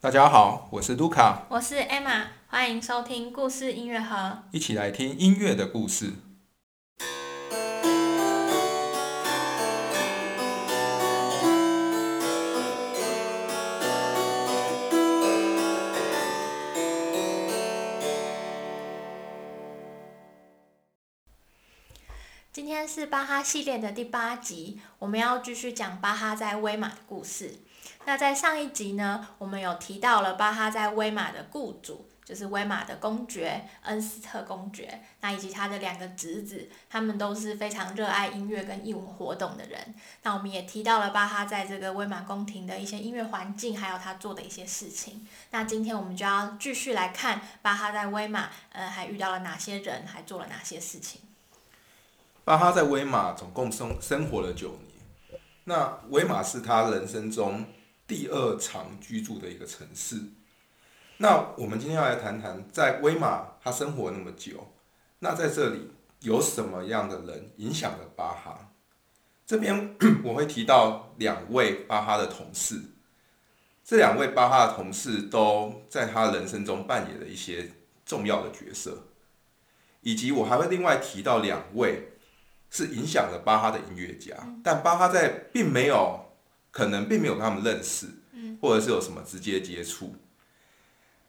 大家好，我是卢卡，我是 Emma，欢迎收听故事音乐盒。一起来听音乐的故事。今天是巴哈系列的第八集，我们要继续讲巴哈在威马的故事。那在上一集呢，我们有提到了巴哈在威马的雇主，就是威马的公爵恩斯特公爵，那以及他的两个侄子，他们都是非常热爱音乐跟艺文活动的人。那我们也提到了巴哈在这个威马宫廷的一些音乐环境，还有他做的一些事情。那今天我们就要继续来看巴哈在威马，呃，还遇到了哪些人，还做了哪些事情。巴哈在威马总共生生活了九年，那威马是他人生中第二长居住的一个城市。那我们今天要来谈谈，在威马他生活那么久，那在这里有什么样的人影响了巴哈？这边我会提到两位巴哈的同事，这两位巴哈的同事都在他人生中扮演了一些重要的角色，以及我还会另外提到两位。是影响了巴哈的音乐家，但巴哈在并没有可能并没有跟他们认识，或者是有什么直接接触。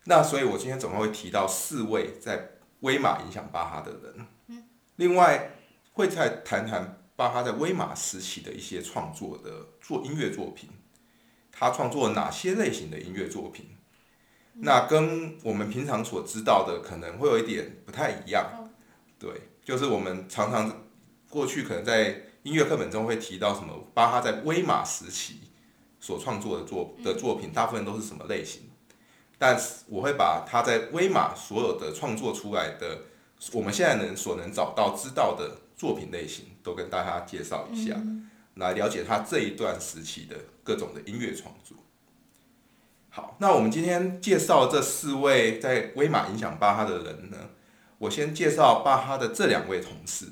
那所以，我今天总共会提到四位在威马影响巴哈的人。另外，会再谈谈巴哈在威马时期的一些创作的做音乐作品，他创作哪些类型的音乐作品？那跟我们平常所知道的可能会有一点不太一样。对，就是我们常常。过去可能在音乐课本中会提到什么？巴哈在威马时期所创作的作的作品，大部分都是什么类型？但是我会把他在威马所有的创作出来的，我们现在能所能找到知道的作品类型，都跟大家介绍一下，来了解他这一段时期的各种的音乐创作。好，那我们今天介绍这四位在威马影响巴哈的人呢？我先介绍巴哈的这两位同事。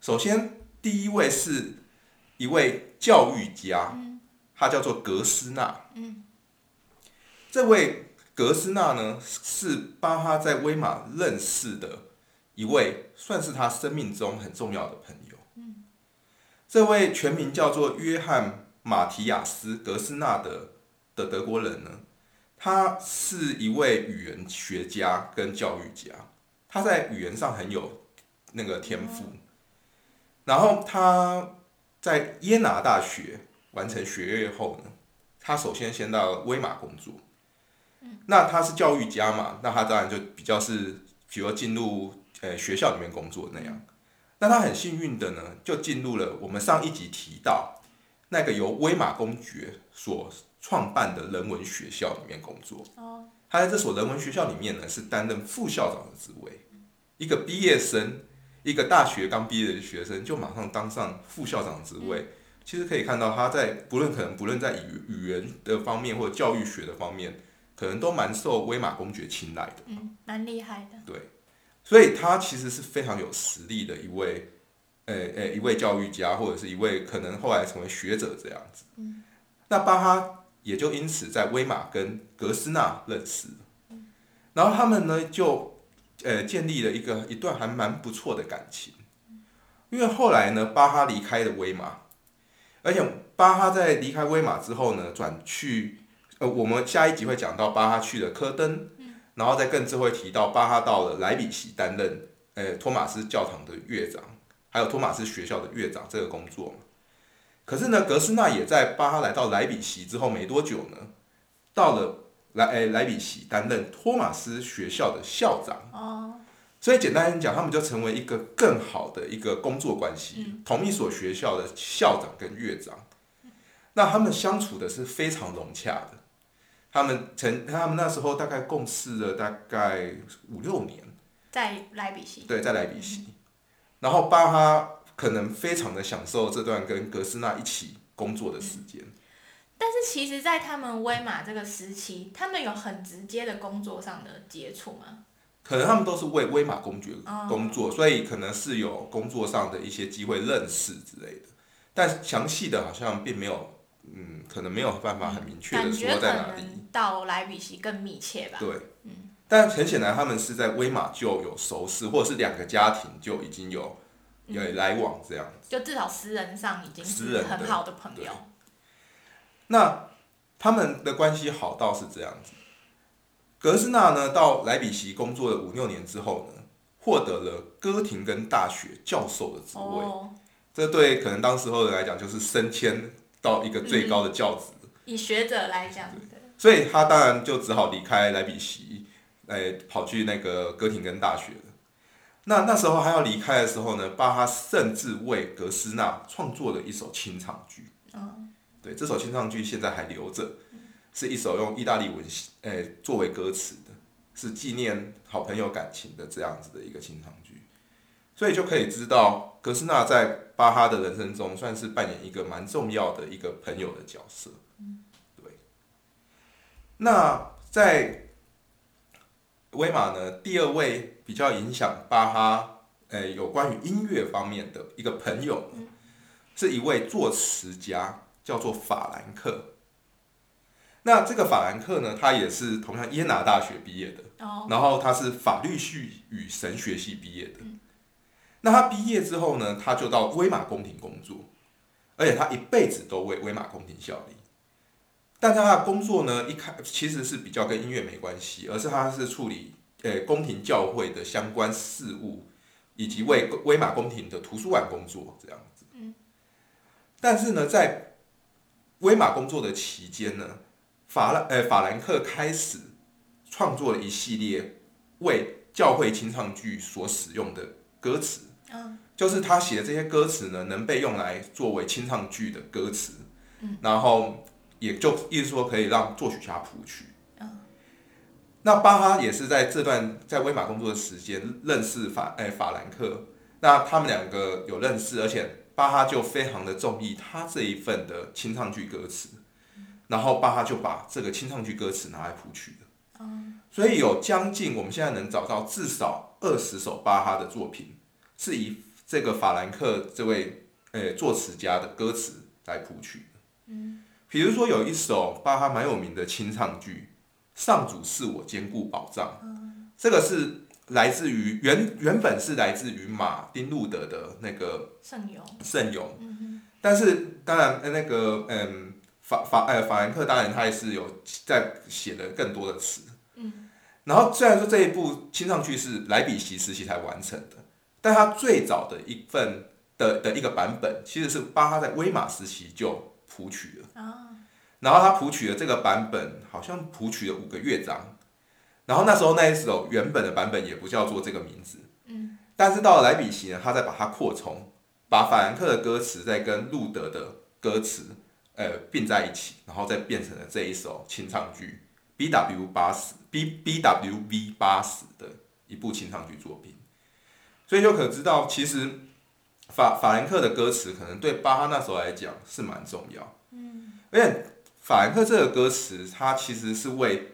首先，第一位是一位教育家，他叫做格斯纳。这位格斯纳呢，是巴哈在威马认识的一位，算是他生命中很重要的朋友。这位全名叫做约翰马提亚斯格斯纳的的德国人呢，他是一位语言学家跟教育家，他在语言上很有那个天赋。然后他在耶拿大学完成学业后呢，他首先先到威马工作。那他是教育家嘛，那他当然就比较是，比如进入呃学校里面工作那样。那他很幸运的呢，就进入了我们上一集提到那个由威马公爵所创办的人文学校里面工作。哦。他在这所人文学校里面呢，是担任副校长的职位，一个毕业生。一个大学刚毕业的学生就马上当上副校长职位，其实可以看到他在不论可能不论在语语言的方面或者教育学的方面，可能都蛮受威马公爵青睐的。嗯，蛮厉害的。对，所以他其实是非常有实力的一位，呃呃，一位教育家或者是一位可能后来成为学者这样子。嗯，那巴哈也就因此在威马跟格斯纳认识，然后他们呢就。呃，建立了一个一段还蛮不错的感情，因为后来呢，巴哈离开了威马，而且巴哈在离开威马之后呢，转去呃，我们下一集会讲到巴哈去了科登，然后再更之会提到巴哈到了莱比锡担任呃托马斯教堂的乐长，还有托马斯学校的乐长这个工作可是呢，格斯纳也在巴哈来到莱比锡之后没多久呢，到了。莱，诶，莱比锡担任托马斯学校的校长。哦。所以简单讲，他们就成为一个更好的一个工作关系，同一所学校的校长跟乐长。那他们相处的是非常融洽的。他们曾，他们那时候大概共事了大概五六年。在莱比锡。对，在莱比锡。然后巴哈可能非常的享受这段跟格斯纳一起工作的时间。但是其实，在他们威马这个时期，他们有很直接的工作上的接触吗？可能他们都是为威马公爵工作，所以可能是有工作上的一些机会认识之类的。但详细的好像并没有嗯，可能没有办法很明确的说在哪里。到莱比锡更密切吧。对，但很显然他们是在威马就有熟识，或者是两个家庭就已经有有来往这样。就至少私人上已经是很好的朋友。那他们的关系好到是这样子。格斯纳呢，到莱比锡工作了五六年之后呢，获得了哥廷根大学教授的职位。哦，这对可能当时候人来讲，就是升迁到一个最高的教职。以学者来讲，对，所以他当然就只好离开莱比锡，哎，跑去那个哥廷根大学了。那那时候他要离开的时候呢，巴哈甚至为格斯纳创作了一首清唱剧。嗯，对，这首清唱剧现在还留着，是一首用意大利文写，哎，作为歌词的，是纪念好朋友感情的这样子的一个清唱剧。所以就可以知道，格斯纳在巴哈的人生中算是扮演一个蛮重要的一个朋友的角色。对。那在威马呢，第二位比较影响巴哈，呃，有关于音乐方面的一个朋友，是一位作词家，叫做法兰克。那这个法兰克呢，他也是同样耶拿大学毕业的，哦，然后他是法律系与神学系毕业的。那他毕业之后呢，他就到威马宫廷工作，而且他一辈子都为威马宫廷效力。但他的工作呢，一开其实是比较跟音乐没关系，而是他是处理呃宫廷教会的相关事务，以及为威马宫廷的图书馆工作这样子。嗯。但是呢，在威马工作的期间呢，法兰呃法兰克开始创作了一系列为教会清唱剧所使用的歌词。嗯，就是他写的这些歌词呢，能被用来作为清唱剧的歌词，嗯。然后也就意思说可以让作曲家谱曲。那巴哈也是在这段在威马工作的时间认识法哎法兰克，那他们两个有认识，而且巴哈就非常的中意他这一份的清唱剧歌词，然后巴哈就把这个清唱剧歌词拿来谱曲的。所以有将近我们现在能找到至少二十首巴哈的作品，是以这个法兰克这位呃作词家的歌词来谱曲的。嗯，比如说有一首巴哈蛮有名的清唱剧《上主是我坚固保障》，这个是来自于原原本是来自于马丁路德的那个圣咏，圣咏，但是当然呃那个嗯法法呃法兰克当然他也是有在写的更多的词，嗯，然后虽然说这一部清唱剧是莱比锡时期才完成的，但他最早的一份的的一个版本其实是巴哈在威马时期就谱曲了，然后他谱曲的这个版本好像谱曲了五个乐章，然后那时候那一首原本的版本也不叫做这个名字，嗯，但是到了莱比锡呢，他再把它扩充，把法兰克的歌词再跟路德的歌词呃并在一起，然后再变成了这一首清唱剧 B W 八十 B B W B 八十的一部清唱剧作品，所以就可知道其实法法兰克的歌词可能对巴哈那时候来讲是蛮重要，嗯，而且法兰克这个歌词，它其实是为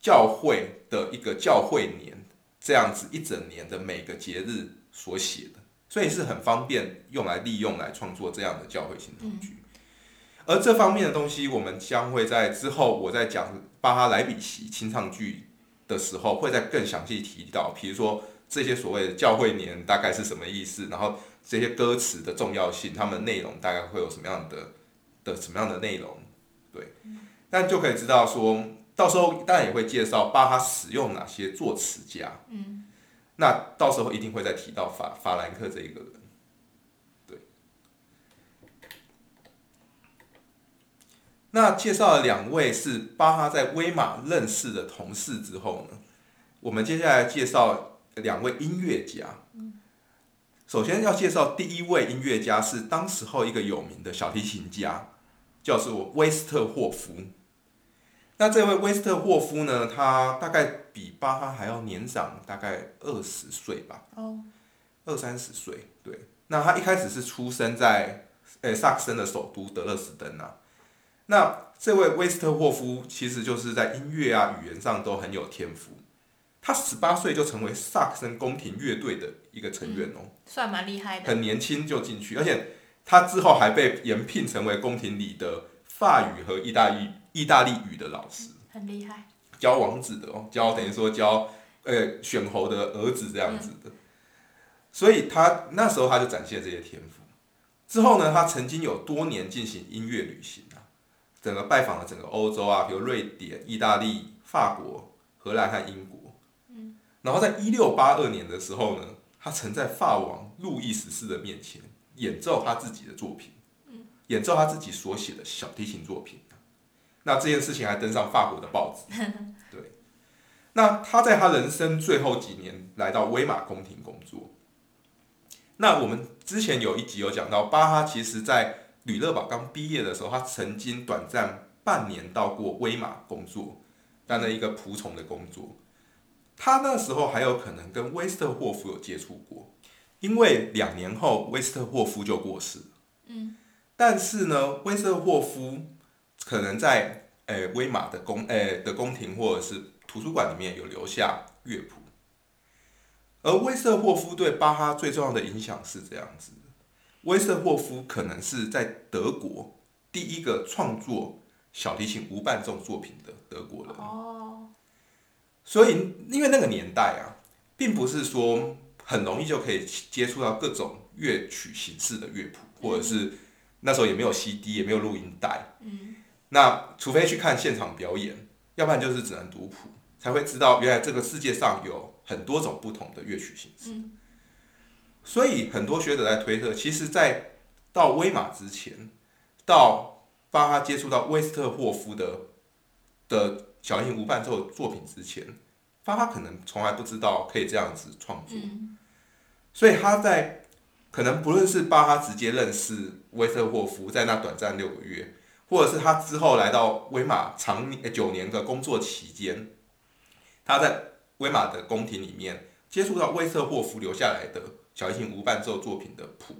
教会的一个教会年这样子一整年的每个节日所写的，所以是很方便用来利用来创作这样的教会清唱剧。而这方面的东西，我们将会在之后我在讲巴哈莱比锡清唱剧的时候，会再更详细提到，比如说这些所谓的教会年大概是什么意思，然后这些歌词的重要性，他们内容大概会有什么样的的什么样的内容，对，但就可以知道说，到时候当然也会介绍巴哈使用哪些作词家，嗯，那到时候一定会再提到法法兰克这一个人。那介绍了两位是巴哈在威马认识的同事之后呢，我们接下来介绍两位音乐家。首先要介绍第一位音乐家是当时候一个有名的小提琴家，叫做威斯特霍夫。那这位威斯特霍夫呢，他大概比巴哈还要年长大概二十岁吧，哦，二三十岁。对，那他一开始是出生在呃萨克森的首都德勒斯登啊。那这位威斯特霍夫其实就是在音乐啊、语言上都很有天赋。他十八岁就成为萨克森宫廷乐队的一个成员哦，算蛮厉害的。很年轻就进去，而且他之后还被延聘成为宫廷里的法语和意大利意大利语的老师，很厉害。教王子的哦，教等于说教呃选侯的儿子这样子的，所以他那时候他就展现这些天赋。之后呢，他曾经有多年进行音乐旅行啊，整个拜访了整个欧洲啊，比如瑞典、意大利、法国、荷兰和英国。嗯，然后在一六八二年的时候呢，他曾在法王路易十四的面前演奏他自己的作品，嗯，演奏他自己所写的小提琴作品。那这件事情还登上法国的报纸。对，那他在他人生最后几年来到威玛宫廷工作。那我们之前有一集有讲到，巴哈其实在吕乐堡刚毕业的时候，他曾经短暂半年到过威马工作，担任一个仆从的工作。他那时候还有可能跟威斯特霍夫有接触过，因为两年后威斯特霍夫就过世了。嗯，但是呢，威斯特霍夫。可能在诶威马的宫诶的宫廷或者是图书馆里面有留下乐谱，而威斯特霍夫对巴哈最重要的影响是这样子：威瑟霍夫可能是在德国第一个创作小提琴无伴奏作品的德国人。哦，所以因为那个年代啊，并不是说很容易就可以接触到各种乐曲形式的乐谱，或者是那时候也没有 CD，也没有录音带。嗯。那除非去看现场表演，要不然就是只能读谱，才会知道原来这个世界上有很多种不同的乐曲形式。所以很多学者在推测，其实，在到威马之前，到巴哈接触到威斯特霍夫的的小提琴无伴奏作品之前，巴哈可能从来不知道可以这样子创作。所以他在可能不论是巴哈直接认识威斯特霍夫，在那短暂六个月。或者是他之后来到威马长九年的工作期间，他在威马的宫廷里面接触到威瑟霍夫留下来的小提琴无伴奏作品的谱，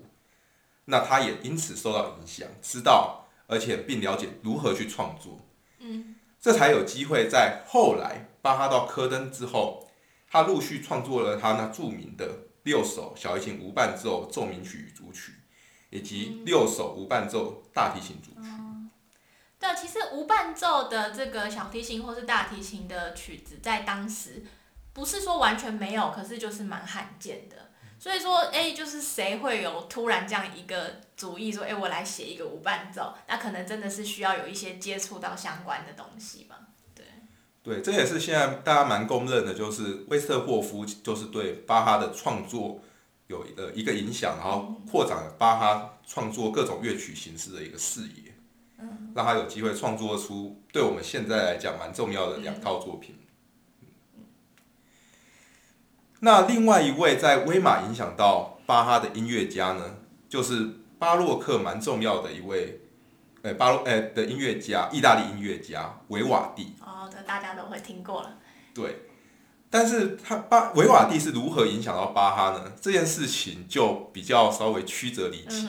那他也因此受到影响，知道而且并了解如何去创作，嗯，这才有机会在后来巴哈到科登之后，他陆续创作了他那著名的六首小提琴无伴奏奏鸣曲与组曲，以及六首无伴奏大提琴组曲。对，其实无伴奏的这个小提琴或是大提琴的曲子，在当时不是说完全没有，可是就是蛮罕见的。所以说，哎，就是谁会有突然这样一个主意，说，哎，我来写一个无伴奏，那可能真的是需要有一些接触到相关的东西嘛。对，对，这也是现在大家蛮公认的，就是威斯特霍夫就是对巴哈的创作有呃一个影响，然后扩展了巴哈创作各种乐曲形式的一个视野。让他有机会创作出对我们现在来讲蛮重要的两套作品。那另外一位在威马影响到巴哈的音乐家呢，就是巴洛克蛮重要的一位，呃，巴洛呃的音乐家，意大利音乐家维瓦蒂。哦，这大家都会听过了。对，但是他巴维瓦蒂是如何影响到巴哈呢？这件事情就比较稍微曲折离奇。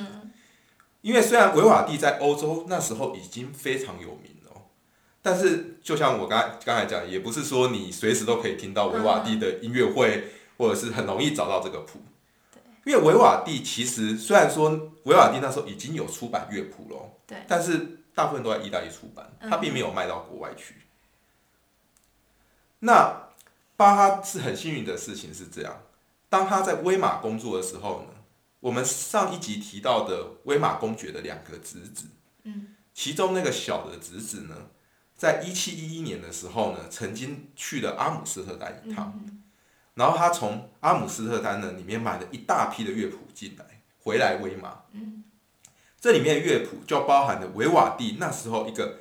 因为虽然维瓦蒂在欧洲那时候已经非常有名了，但是就像我刚刚才讲，也不是说你随时都可以听到维瓦蒂的音乐会，或者是很容易找到这个谱。因为维瓦蒂其实虽然说维瓦蒂那时候已经有出版乐谱了，对，但是大部分都在意大利出版，他并没有卖到国外去。那巴哈是很幸运的事情是这样，当他在威马工作的时候呢？我们上一集提到的威马公爵的两个侄子，嗯，其中那个小的侄子呢，在一七一一年的时候呢，曾经去了阿姆斯特丹一趟，然后他从阿姆斯特丹呢里面买了一大批的乐谱进来，回来威玛，嗯，这里面的乐谱就包含了维瓦蒂那时候一个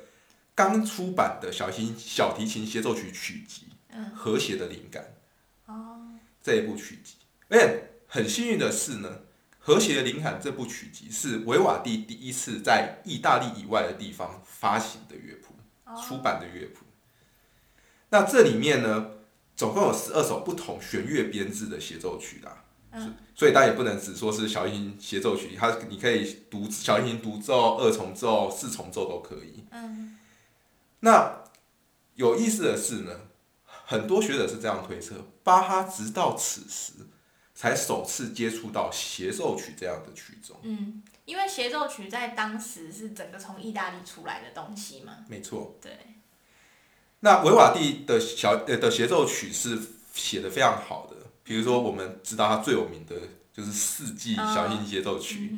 刚出版的小型小提琴协奏曲曲集，嗯，和谐的灵感，哦，这一部曲集，而且很幸运的是呢。和谐的灵感这部曲集是维瓦蒂第一次在意大利以外的地方发行的乐谱，出版的乐谱。那这里面呢，总共有十二首不同弦乐编制的协奏曲啦。所以大家也不能只说是小提琴协奏曲，它你可以独小提琴独奏、二重奏、四重奏都可以。嗯。那有意思的是呢，很多学者是这样推测：巴哈直到此时。才首次接触到协奏曲这样的曲种。嗯，因为协奏曲在当时是整个从意大利出来的东西嘛。没错。对。那维瓦蒂的小呃的协奏曲是写的非常好的，比如说我们知道他最有名的就是四季小提琴协奏曲。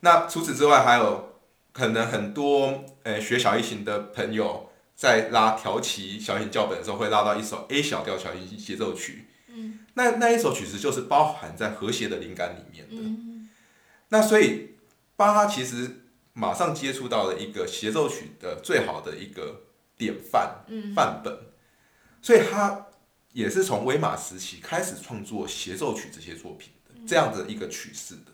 那除此之外，还有可能很多呃学小提琴的朋友在拉调棋小提琴教本的时候，会拉到一首 A 小调小提琴协奏曲。嗯。那那一首曲子就是包含在和谐的灵感里面的。嗯。那所以巴哈其实马上接触到了一个协奏曲的最好的一个。典范范本，所以他也是从威马时期开始创作协奏曲这些作品的这样的一个曲式的。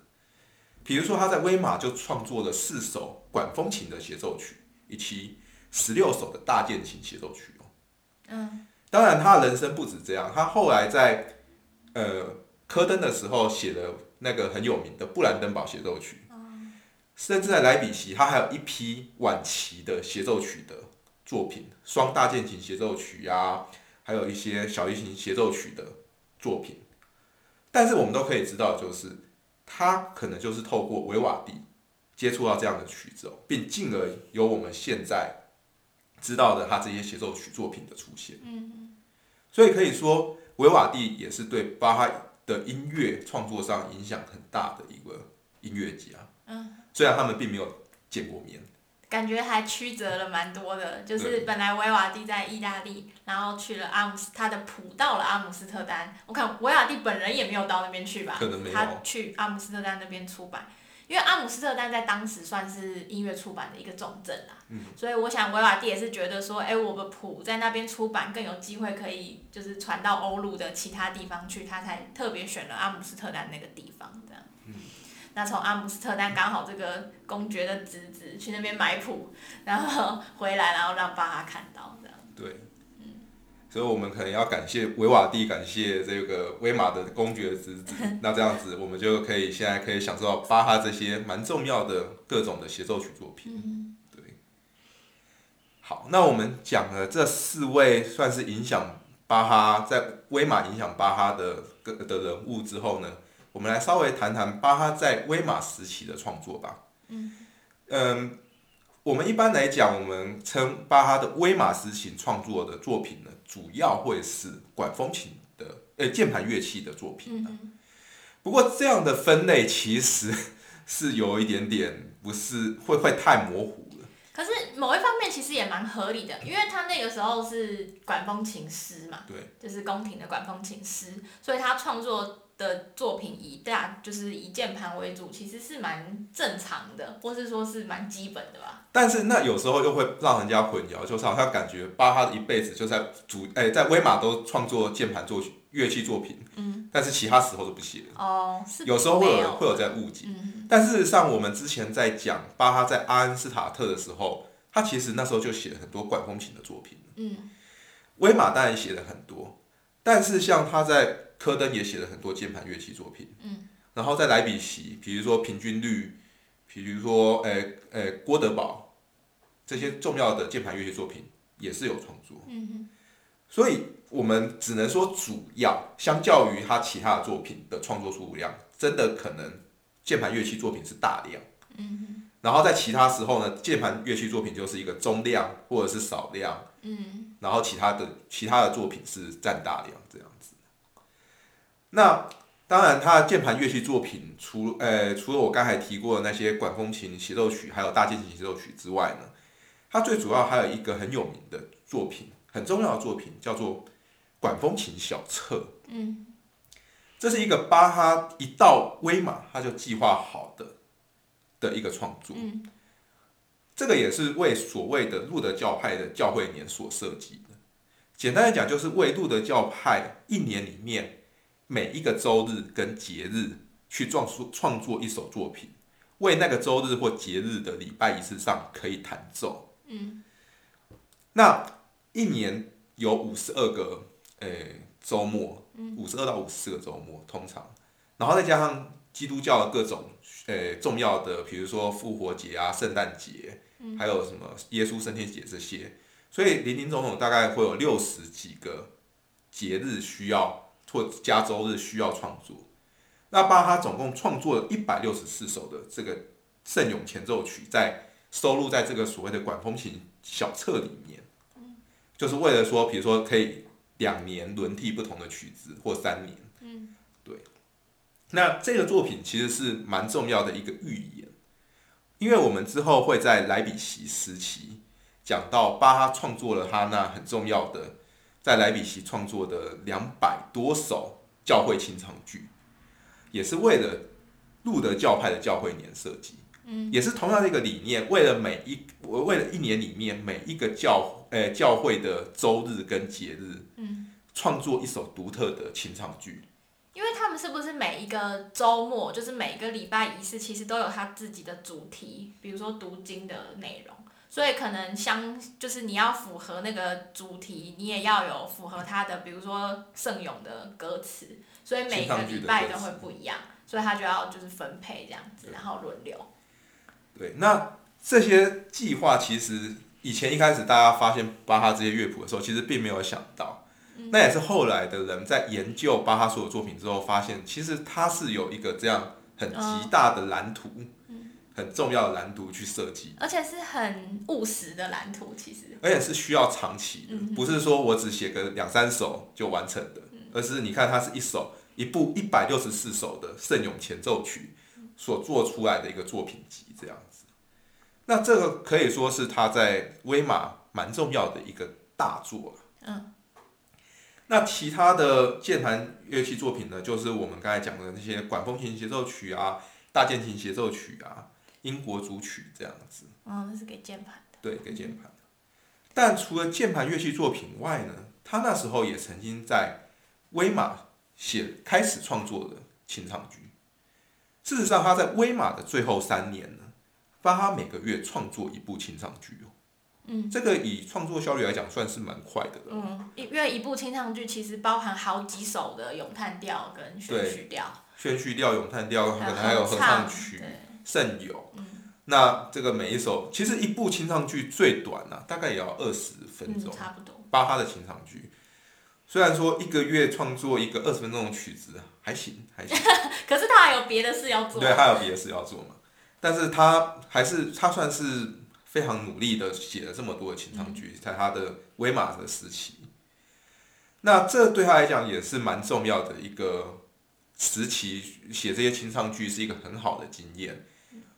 比如说他在威马就创作了四首管风琴的协奏曲，以及十六首的大键琴协奏曲哦。嗯，当然他的人生不止这样，他后来在呃科登的时候写了那个很有名的布兰登堡协奏曲，甚至在莱比锡他还有一批晚期的协奏曲的。作品双大键琴协奏曲呀，还有一些小提琴协奏曲的作品，但是我们都可以知道，就是他可能就是透过维瓦蒂接触到这样的曲子，并进而有我们现在知道的他这些协奏曲作品的出现。嗯，所以可以说维瓦蒂也是对巴哈的音乐创作上影响很大的一个音乐家。嗯，虽然他们并没有见过面。感觉还曲折了蛮多的，就是本来维瓦蒂在意大利，然后去了阿姆斯，他的谱到了阿姆斯特丹。我看维瓦蒂本人也没有到那边去吧？他去阿姆斯特丹那边出版，因为阿姆斯特丹在当时算是音乐出版的一个重镇啦。嗯。所以我想维瓦蒂也是觉得说，哎，我的谱在那边出版更有机会可以就是传到欧陆的其他地方去，他才特别选了阿姆斯特丹那个地方这样。嗯。那从阿姆斯特丹刚好这个公爵的侄子去那边买谱，然后 回来，然后让巴哈看到这样。对，嗯，所以我们可能要感谢维瓦蒂，感谢这个威马的公爵侄子。那这样子，我们就可以现在可以享受到巴哈这些蛮重要的各种的协奏曲作品。嗯，对。好，那我们讲了这四位算是影响巴哈在威马影响巴哈的个的人物之后呢？我们来稍微谈谈巴哈在威马时期的创作吧。嗯嗯，我们一般来讲，我们称巴哈的威马时期创作的作品呢，主要会是管风琴的，呃，键盘乐器的作品。嗯不过这样的分类其实是有一点点不是会会太模糊了。可是某一方面其实也蛮合理的，因为他那个时候是管风琴师嘛，对，就是宫廷的管风琴师，所以他创作。的作品以大就是以键盘为主，其实是蛮正常的，或是说是蛮基本的吧。但是那有时候又会让人家混淆，就是好像感觉巴哈的一辈子就在主哎在威马都创作键盘作乐器作品，嗯，但是其他时候都不写。哦，有时候会有会有在误解。嗯，但事实上我们之前在讲巴哈在阿恩斯塔特的时候，他其实那时候就写了很多管风琴的作品。嗯，威马当然写了很多，但是像他在科登也写了很多键盘乐器作品，嗯，然后在莱比锡，比如说平均律，比如说诶诶郭德堡这些重要的键盘乐器作品也是有创作，嗯所以我们只能说主要相较于他其他的作品的创作数量，真的可能键盘乐器作品是大量，嗯然后在其他时候呢，键盘乐器作品就是一个中量或者是少量，嗯，然后其他的其他的作品是占大量这样子。那当然，他的键盘乐器作品，除呃除了我刚才提过的那些管风琴协奏曲，还有大键琴协奏曲之外呢，他最主要还有一个很有名的作品，很重要的作品，叫做管风琴小册。嗯，这是一个巴哈一到威马他就计划好的的一个创作。嗯，这个也是为所谓的路德教派的教会年所设计的。简单来讲，就是为路德教派一年里面。每一个周日跟节日去创作创作一首作品，为那个周日或节日的礼拜仪式上可以弹奏。嗯，那一年有五十二个诶周末，五十二到五十四个周末通常，然后再加上基督教的各种诶重要的，比如说复活节啊、圣诞节，还有什么耶稣升天节这些，所以林林总总大概会有六十几个节日需要。或加周日需要创作，那巴哈总共创作了一百六十四首的这个圣咏前奏曲在收录在这个所谓的管风琴小册里面，就是为了说，比如说可以两年轮替不同的曲子，或三年。嗯，对。那这个作品其实是蛮重要的一个预言，因为我们之后会在莱比锡时期讲到巴哈创作了他那很重要的在莱比锡创作的两百多首教会清唱剧，也是为了路德教派的教会年设计。嗯，也是同样的一个理念，为了每一为了一年里面每一个教呃教会的周日跟节日，嗯，创作一首独特的清唱剧。是不是每一个周末，就是每一个礼拜仪式，其实都有他自己的主题，比如说读经的内容，所以可能相就是你要符合那个主题，你也要有符合他的，比如说圣咏的歌词，所以每个礼拜都会不一样，所以他就要就是分配这样子，然后轮流。对，那这些计划其实以前一开始大家发现巴哈这些乐谱的时候，其实并没有想到，那也是后来的人在研究巴哈所有作品之后，发现其实他是有一个这样很极大的蓝图，很重要的蓝图去设计，而且是很务实的蓝图，其实，而且是需要长期的，不是说我只写个两三首就完成的，而是你看它是一首一部一百六十四首的圣咏前奏曲所做出来的一个作品集，这样子。那这个可以说是他在威马蛮重要的一个大作嗯。那其他的键盘乐器作品呢，就是我们刚才讲的那些管风琴协奏曲啊、大键琴协奏曲啊、英国组曲这样子。哦，那是给键盘的。对，给键盘。但除了键盘乐器作品外呢，他那时候也曾经在威马写开始创作的清唱剧。事实上，他在威马的最后三年呢，巴哈每个月创作一部清唱剧哦。嗯，这个以创作效率来讲，算是蛮快的了。嗯，因为一部清唱剧其实包含好几首的咏叹调跟宣叙调，宣叙调、咏叹调，可能还有合唱曲、圣咏。嗯，那这个每一首，其实一部清唱剧最短啊，大概也要二十分钟。差不多。巴哈的清唱剧，虽然说一个月创作一个二十分钟的曲子还行，还行。可是他还有别的事要做。对，他有别的事要做嘛。但是他还是他算是非常努力的写了这么多的清唱剧，在他的威马的时期。那这对他来讲也是蛮重要的一个时期，写这些清唱剧是一个很好的经验，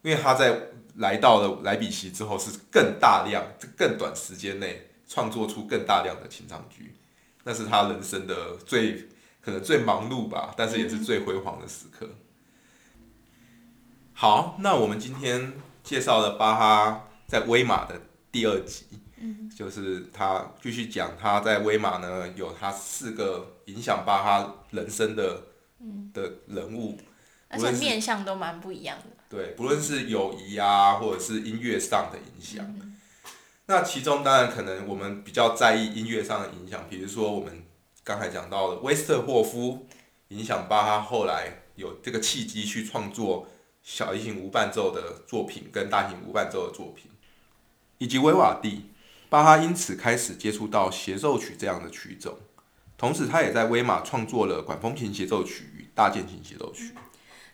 因为他在来到了莱比锡之后，是更大量、更短时间内创作出更大量的清唱剧，那是他人生的最可能最忙碌吧，但是也是最辉煌的时刻。好，那我们今天介绍了巴哈在威马的第二集，嗯，就是他继续讲他在威马呢有他四个影响巴哈人生的嗯。的人物，而且面相都蛮不一样的。对，不论是友谊啊，或者是音乐上的影响，嗯。那其中当然可能我们比较在意音乐上的影响，比如说我们刚才讲到的威斯特霍夫影响巴哈后来有这个契机去创作小提琴无伴奏的作品跟大提琴无伴奏的作品，以及维瓦蒂，巴哈因此开始接触到协奏曲这样的曲种，同时他也在威马创作了管风琴协奏曲与大键琴协奏曲。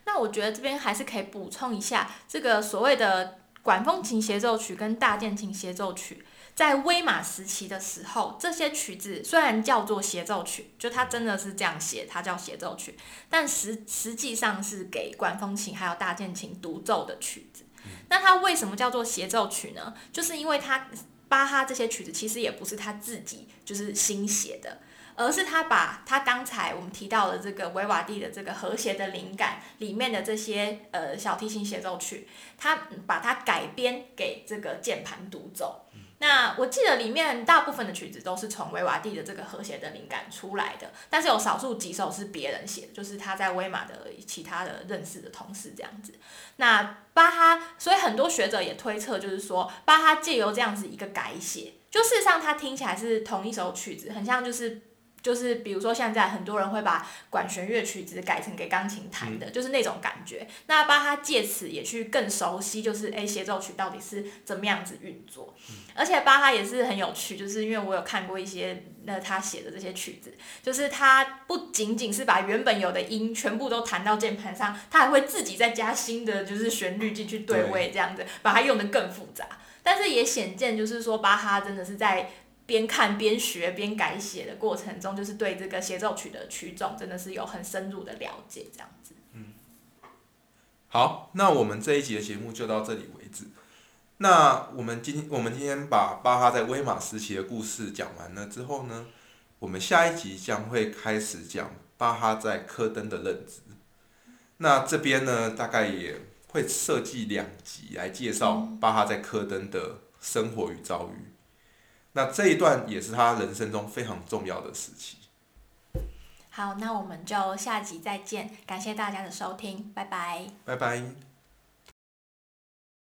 那我觉得这边还是可以补充一下，这个所谓的管风琴协奏曲跟大键琴协奏曲，在威马时期的时候，这些曲子虽然叫做协奏曲，就它真的是这样写，它叫协奏曲，但实实际上是给管风琴还有大键琴独奏的曲子。那它为什么叫做协奏曲呢？就是因为他巴哈这些曲子其实也不是他自己就是新写的。而是他把他刚才我们提到的这个维瓦蒂的这个和谐的灵感里面的这些呃小提琴协奏曲，他把它改编给这个键盘独奏。那我记得里面大部分的曲子都是从维瓦蒂的这个和谐的灵感出来的，但是有少数几首是别人写的，就是他在威马的其他的认识的同事这样子。那巴哈，所以很多学者也推测，就是说巴哈借由这样子一个改写，就事实上他听起来是同一首曲子，很像就是。就是比如说现在很多人会把管弦乐曲子改成给钢琴弹的，就是那种感觉。那巴哈借此也去更熟悉，就是诶协奏曲到底是怎么样子运作。而且巴哈也是很有趣，就是因为我有看过一些那他写的这些曲子，就是他不仅仅是把原本有的音全部都弹到键盘上，他还会自己再加新的就是旋律进去对位，这样子把它用的更复杂。但是也显见，就是说巴哈真的是在。边看边学边改写的过程中，就是对这个协奏曲的曲种真的是有很深入的了解，这样子。嗯，好，那我们这一集的节目就到这里为止。那我们今我们今天把巴哈在威马时期的故事讲完了之后呢，我们下一集将会开始讲巴哈在科登的任职。那这边呢，大概也会设计两集来介绍巴哈在科登的生活与遭遇。那这一段也是他人生中非常重要的时期。好，那我们就下集再见，感谢大家的收听，拜拜。拜拜。